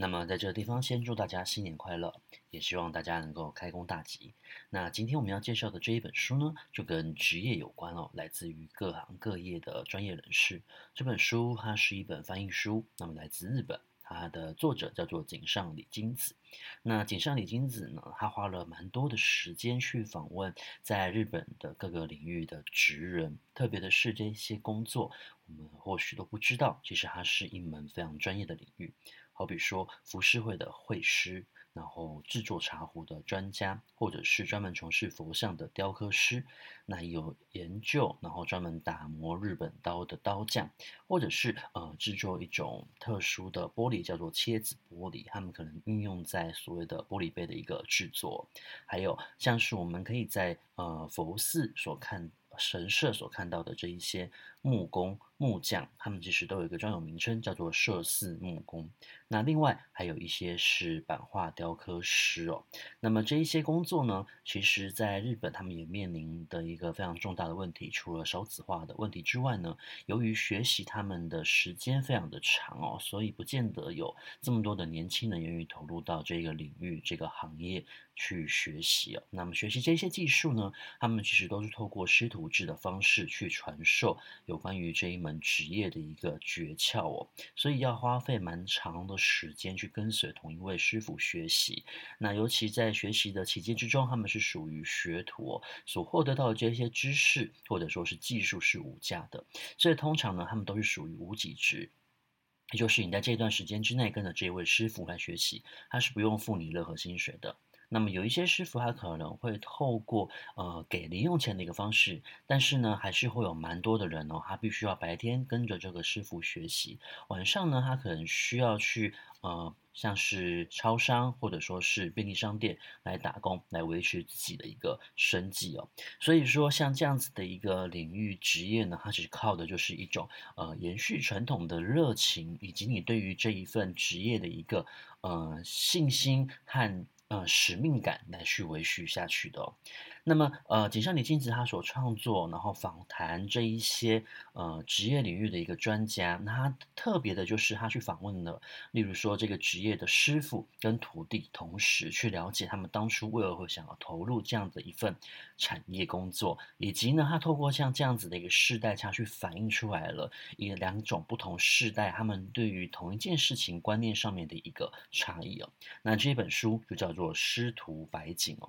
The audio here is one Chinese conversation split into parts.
那么在这个地方，先祝大家新年快乐，也希望大家能够开工大吉。那今天我们要介绍的这一本书呢，就跟职业有关哦，来自于各行各业的专业人士。这本书它是一本翻译书，那么来自日本，它的作者叫做井上李金子。那井上李金子呢，他花了蛮多的时间去访问在日本的各个领域的职人，特别的是这些工作，我们或许都不知道，其实它是一门非常专业的领域。好比说，浮世绘的绘师，然后制作茶壶的专家，或者是专门从事佛像的雕刻师，那有研究，然后专门打磨日本刀的刀匠，或者是呃制作一种特殊的玻璃，叫做切子玻璃，他们可能运用在所谓的玻璃杯的一个制作，还有像是我们可以在呃佛寺所看。神社所看到的这一些木工、木匠，他们其实都有一个专有名称，叫做摄寺木工。那另外还有一些是版画雕刻师哦。那么这一些工作呢，其实在日本他们也面临的一个非常重大的问题，除了少子化的问题之外呢，由于学习他们的时间非常的长哦，所以不见得有这么多的年轻人愿意投入到这个领域、这个行业去学习哦。那么学习这些技术呢，他们其实都是透过师徒制的方式去传授有关于这一门职业的一个诀窍哦，所以要花费蛮长的时间去跟随同一位师傅学习。那尤其在学习的期间之中，他们是属于学徒，所获得到的这些知识或者说是技术是无价的，所以通常呢，他们都是属于无给职，也就是你在这段时间之内跟着这位师傅来学习，他是不用付你任何薪水的。那么有一些师傅，他可能会透过呃给零用钱的一个方式，但是呢，还是会有蛮多的人哦，他必须要白天跟着这个师傅学习，晚上呢，他可能需要去呃像是超商或者说是便利商店来打工，来维持自己的一个生计哦。所以说，像这样子的一个领域职业呢，它其实靠的就是一种呃延续传统的热情，以及你对于这一份职业的一个呃信心和。嗯，使命感来去维续下去的。那么，呃，井上李金子他所创作，然后访谈这一些呃职业领域的一个专家，那他特别的就是他去访问了，例如说这个职业的师傅跟徒弟，同时去了解他们当初为何会想要投入这样的一份产业工作，以及呢，他透过像这样子的一个世代差去反映出来了一两种不同世代他们对于同一件事情观念上面的一个差异哦。那这本书就叫做《师徒百景》哦。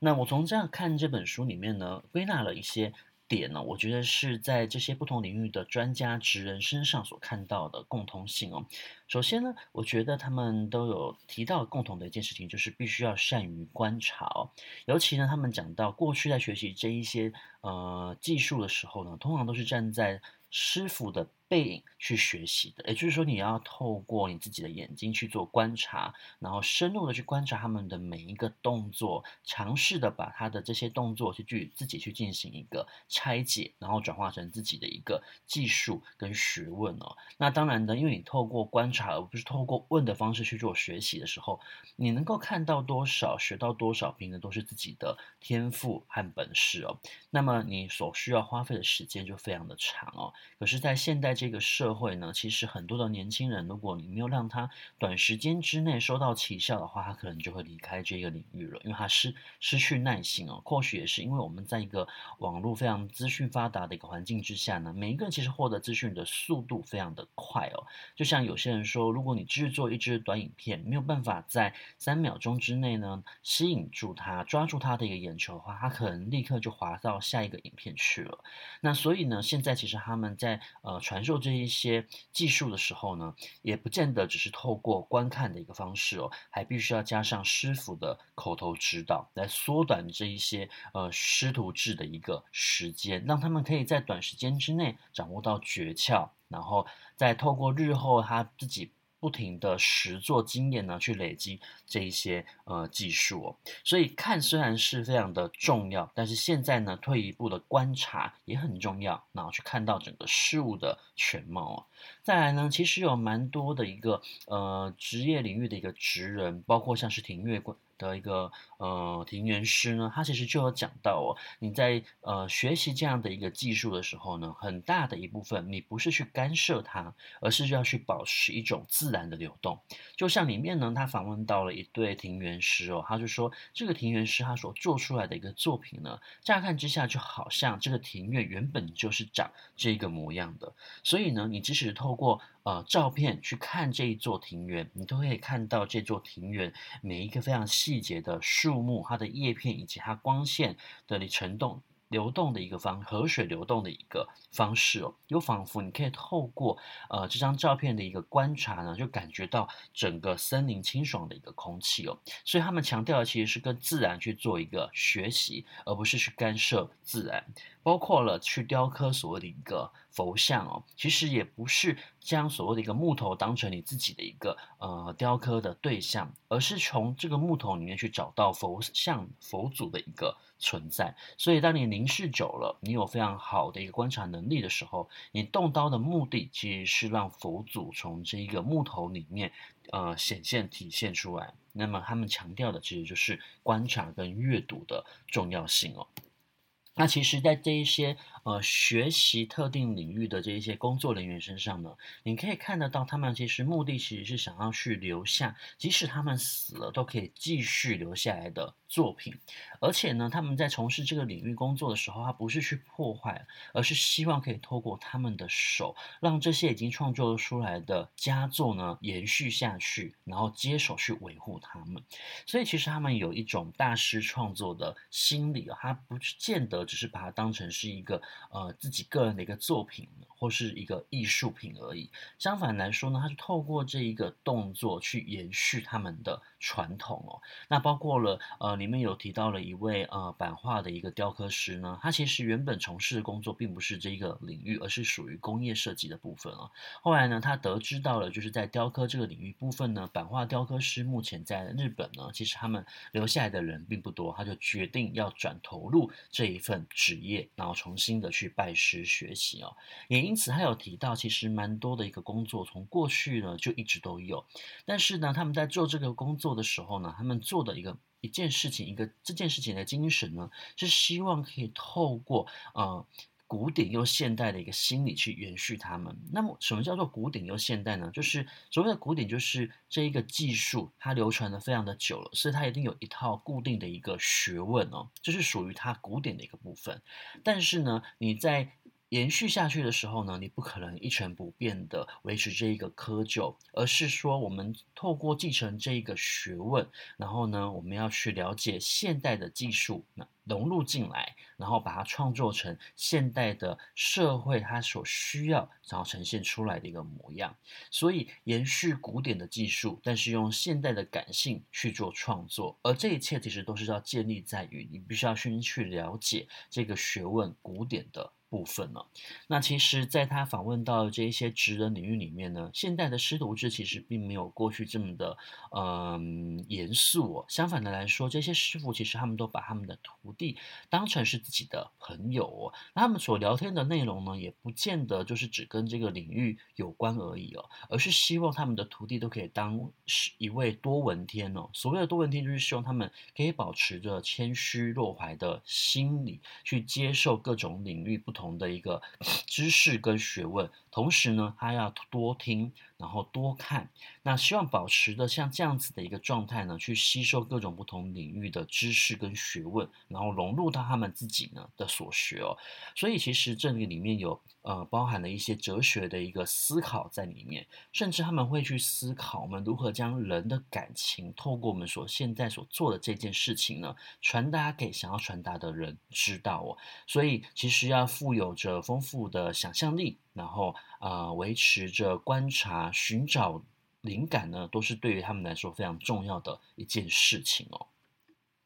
那我从这样看。这本书里面呢，归纳了一些点呢，我觉得是在这些不同领域的专家职人身上所看到的共通性哦。首先呢，我觉得他们都有提到共同的一件事情，就是必须要善于观察哦。尤其呢，他们讲到过去在学习这一些呃技术的时候呢，通常都是站在师傅的背影去学习的，也就是说，你要透过你自己的眼睛去做观察，然后深入的去观察他们的每一个动作，尝试的把他的这些动作去去自己去进行一个拆解，然后转化成自己的一个技术跟学问哦。那当然呢，因为你透过观察而不是透过问的方式去做学习的时候，你能够看到多少，学到多少，凭的都是自己的天赋和本事哦。那么你所需要花费的时间就非常的长哦。可是，在现代这个社会呢，其实很多的年轻人，如果你没有让他短时间之内收到奇效的话，他可能就会离开这个领域了，因为他失失去耐心哦。或许也是因为我们在一个网络非常资讯发达的一个环境之下呢，每一个人其实获得资讯的速度非常的快哦。就像有些人说，如果你制作一支短影片，没有办法在三秒钟之内呢吸引住他，抓住他的一个眼球的话，他可能立刻就滑到下一个影片去了。那所以呢，现在其实他们在呃传做这一些技术的时候呢，也不见得只是透过观看的一个方式哦，还必须要加上师傅的口头指导，来缩短这一些呃师徒制的一个时间，让他们可以在短时间之内掌握到诀窍，然后再透过日后他自己。不停的实作经验呢，去累积这一些呃技术哦。所以看虽然是非常的重要，但是现在呢，退一步的观察也很重要，然后去看到整个事物的全貌哦。再来呢，其实有蛮多的一个呃职业领域的一个职人，包括像是庭院观。的一个呃庭园师呢，他其实就有讲到哦，你在呃学习这样的一个技术的时候呢，很大的一部分你不是去干涉它，而是要去保持一种自然的流动。就像里面呢，他访问到了一对庭园师哦，他就说这个庭园师他所做出来的一个作品呢，乍看之下就好像这个庭院原本就是长这个模样的，所以呢，你即使透过呃，照片去看这一座庭园，你都可以看到这座庭园每一个非常细节的树木，它的叶片以及它光线的沉动。流动的一个方，河水流动的一个方式哦，又仿佛你可以透过呃这张照片的一个观察呢，就感觉到整个森林清爽的一个空气哦。所以他们强调的其实是跟自然去做一个学习，而不是去干涉自然。包括了去雕刻所谓的一个佛像哦，其实也不是将所谓的一个木头当成你自己的一个呃雕刻的对象，而是从这个木头里面去找到佛像佛祖的一个。存在，所以当你凝视久了，你有非常好的一个观察能力的时候，你动刀的目的其实是让佛祖从这一个木头里面，呃，显现体现出来。那么他们强调的其实就是观察跟阅读的重要性哦。那其实，在这一些呃学习特定领域的这一些工作人员身上呢，你可以看得到，他们其实目的其实是想要去留下，即使他们死了都可以继续留下来的作品。而且呢，他们在从事这个领域工作的时候，他不是去破坏，而是希望可以透过他们的手，让这些已经创作出来的佳作呢延续下去，然后接手去维护他们。所以，其实他们有一种大师创作的心理，他不见得。只是把它当成是一个呃自己个人的一个作品，或是一个艺术品而已。相反来说呢，他是透过这一个动作去延续他们的传统哦。那包括了呃，里面有提到了一位呃版画的一个雕刻师呢，他其实原本从事的工作并不是这个领域，而是属于工业设计的部分哦。后来呢，他得知到了就是在雕刻这个领域部分呢，版画雕刻师目前在日本呢，其实他们留下来的人并不多，他就决定要转投入这一份。职业，然后重新的去拜师学习哦，也因此他有提到，其实蛮多的一个工作，从过去呢就一直都有，但是呢，他们在做这个工作的时候呢，他们做的一个一件事情，一个这件事情的精神呢，是希望可以透过呃。古典又现代的一个心理去延续他们。那么，什么叫做古典又现代呢？就是所谓的古典，就是这一个技术，它流传的非常的久了，所以它一定有一套固定的一个学问哦，这是属于它古典的一个部分。但是呢，你在延续下去的时候呢，你不可能一成不变的维持这一个窠臼，而是说我们透过继承这一个学问，然后呢，我们要去了解现代的技术，那融入进来，然后把它创作成现代的社会它所需要，然后呈现出来的一个模样。所以延续古典的技术，但是用现代的感性去做创作，而这一切其实都是要建立在于你必须要先去了解这个学问古典的。部分了，那其实，在他访问到这一些职人领域里面呢，现代的师徒制其实并没有过去这么的，嗯，严肃哦。相反的来说，这些师傅其实他们都把他们的徒弟当成是自己的朋友哦。那他们所聊天的内容呢，也不见得就是只跟这个领域有关而已哦，而是希望他们的徒弟都可以当是一位多闻天哦。所谓的多闻天，就是希望他们可以保持着谦虚若怀的心理，去接受各种领域不同。同的一个知识跟学问，同时呢，他要多听，然后多看，那希望保持的像这样子的一个状态呢，去吸收各种不同领域的知识跟学问，然后融入到他们自己呢的所学哦。所以其实这个里面有呃包含了一些哲学的一个思考在里面，甚至他们会去思考我们如何将人的感情透过我们所现在所做的这件事情呢，传达给想要传达的人知道哦。所以其实要富有着丰富的想象力。然后啊、呃，维持着观察、寻找灵感呢，都是对于他们来说非常重要的一件事情哦。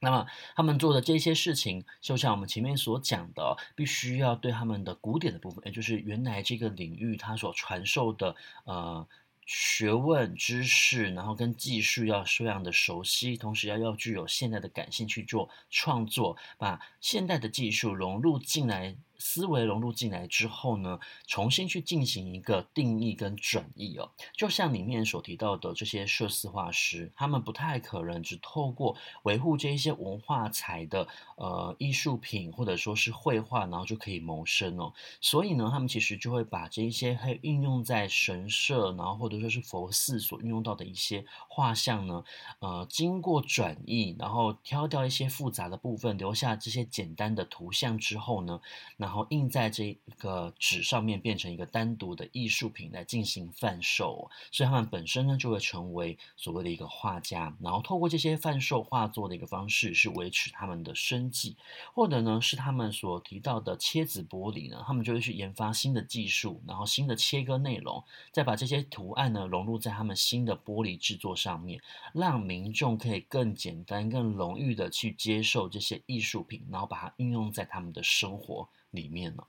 那么他们做的这些事情，就像我们前面所讲的，必须要对他们的古典的部分，也就是原来这个领域它所传授的呃学问知识，然后跟技术要非常的熟悉，同时要要具有现代的感性去做创作，把现代的技术融入进来。思维融入进来之后呢，重新去进行一个定义跟转译哦，就像里面所提到的这些设计画师，他们不太可能只透过维护这一些文化财的呃艺术品或者说是绘画，然后就可以谋生哦。所以呢，他们其实就会把这一些会运用在神社，然后或者说是佛寺所运用到的一些画像呢，呃，经过转译，然后挑掉一些复杂的部分，留下这些简单的图像之后呢，然后然后印在这个纸上面，变成一个单独的艺术品来进行贩售，所以他们本身呢就会成为所谓的一个画家，然后透过这些贩售画作的一个方式，是维持他们的生计，或者呢是他们所提到的切纸玻璃呢，他们就会去研发新的技术，然后新的切割内容，再把这些图案呢融入在他们新的玻璃制作上面，让民众可以更简单、更容易的去接受这些艺术品，然后把它运用在他们的生活里面呢，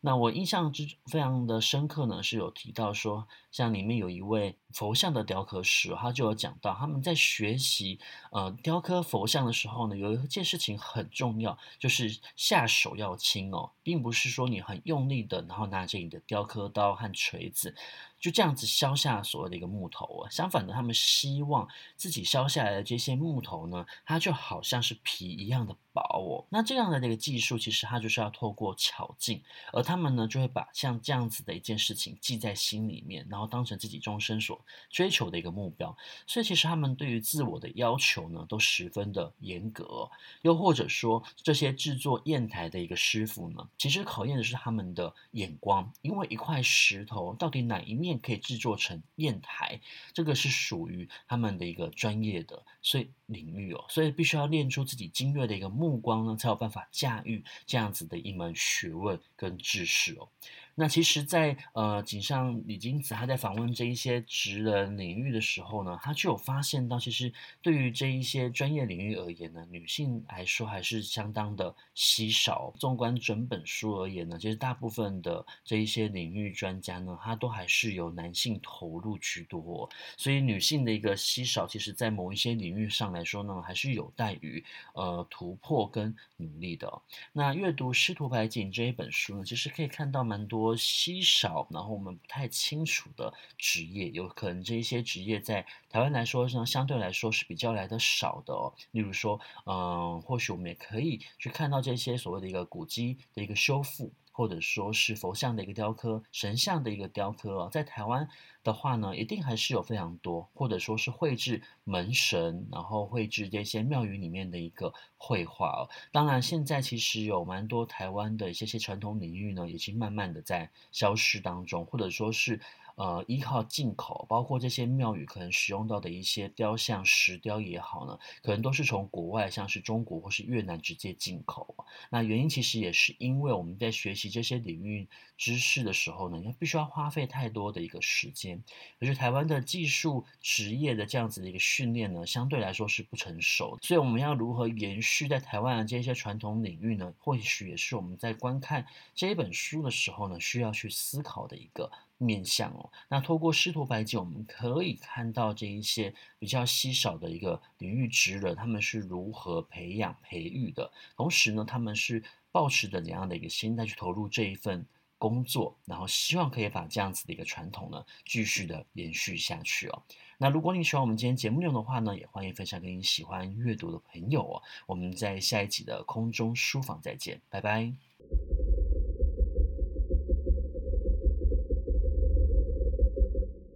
那我印象之非常的深刻呢，是有提到说，像里面有一位佛像的雕刻师，他就有讲到他们在学习呃雕刻佛像的时候呢，有一件事情很重要，就是下手要轻哦，并不是说你很用力的，然后拿着你的雕刻刀和锤子。就这样子削下所谓的一个木头啊，相反的，他们希望自己削下来的这些木头呢，它就好像是皮一样的薄哦。那这样的那个技术，其实它就是要透过巧劲，而他们呢，就会把像这样子的一件事情记在心里面，然后当成自己终身所追求的一个目标。所以，其实他们对于自我的要求呢，都十分的严格。又或者说，这些制作砚台的一个师傅呢，其实考验的是他们的眼光，因为一块石头到底哪一面。可以制作成砚台，这个是属于他们的一个专业的所以领域哦，所以必须要练出自己精锐的一个目光呢，才有办法驾驭这样子的一门学问跟知识哦。那其实在，呃井上李金子他在访问这一些职人领域的时候呢，他就有发现到，其实对于这一些专业领域而言呢，女性来说还是相当的稀少。纵观整本书而言呢，其实大部分的这一些领域专家呢，他都还是由男性投入居多。所以女性的一个稀少，其实在某一些领域上来说呢，还是有待于呃突破跟努力的。那阅读师徒白景这一本书呢，其实可以看到蛮多。多稀少，然后我们不太清楚的职业，有可能这一些职业在台湾来说呢，相对来说是比较来的少的哦。例如说，嗯，或许我们也可以去看到这些所谓的一个古迹的一个修复。或者说是佛像的一个雕刻，神像的一个雕刻啊，在台湾的话呢，一定还是有非常多，或者说是绘制门神，然后绘制这些庙宇里面的一个绘画哦。当然，现在其实有蛮多台湾的一些些传统领域呢，已经慢慢的在消失当中，或者说是。呃，依靠进口，包括这些庙宇可能使用到的一些雕像、石雕也好呢，可能都是从国外，像是中国或是越南直接进口。那原因其实也是因为我们在学习这些领域知识的时候呢，要必须要花费太多的一个时间，可是台湾的技术职业的这样子的一个训练呢，相对来说是不成熟的，所以我们要如何延续在台湾的这些传统领域呢？或许也是我们在观看这一本书的时候呢，需要去思考的一个。面向哦，那透过师徒百景，我们可以看到这一些比较稀少的一个领域职人，他们是如何培养培育的，同时呢，他们是抱持着怎样的一个心态去投入这一份工作，然后希望可以把这样子的一个传统呢，继续的延续下去哦。那如果你喜欢我们今天节目内容的话呢，也欢迎分享给你喜欢阅读的朋友哦。我们在下一集的空中书房再见，拜拜。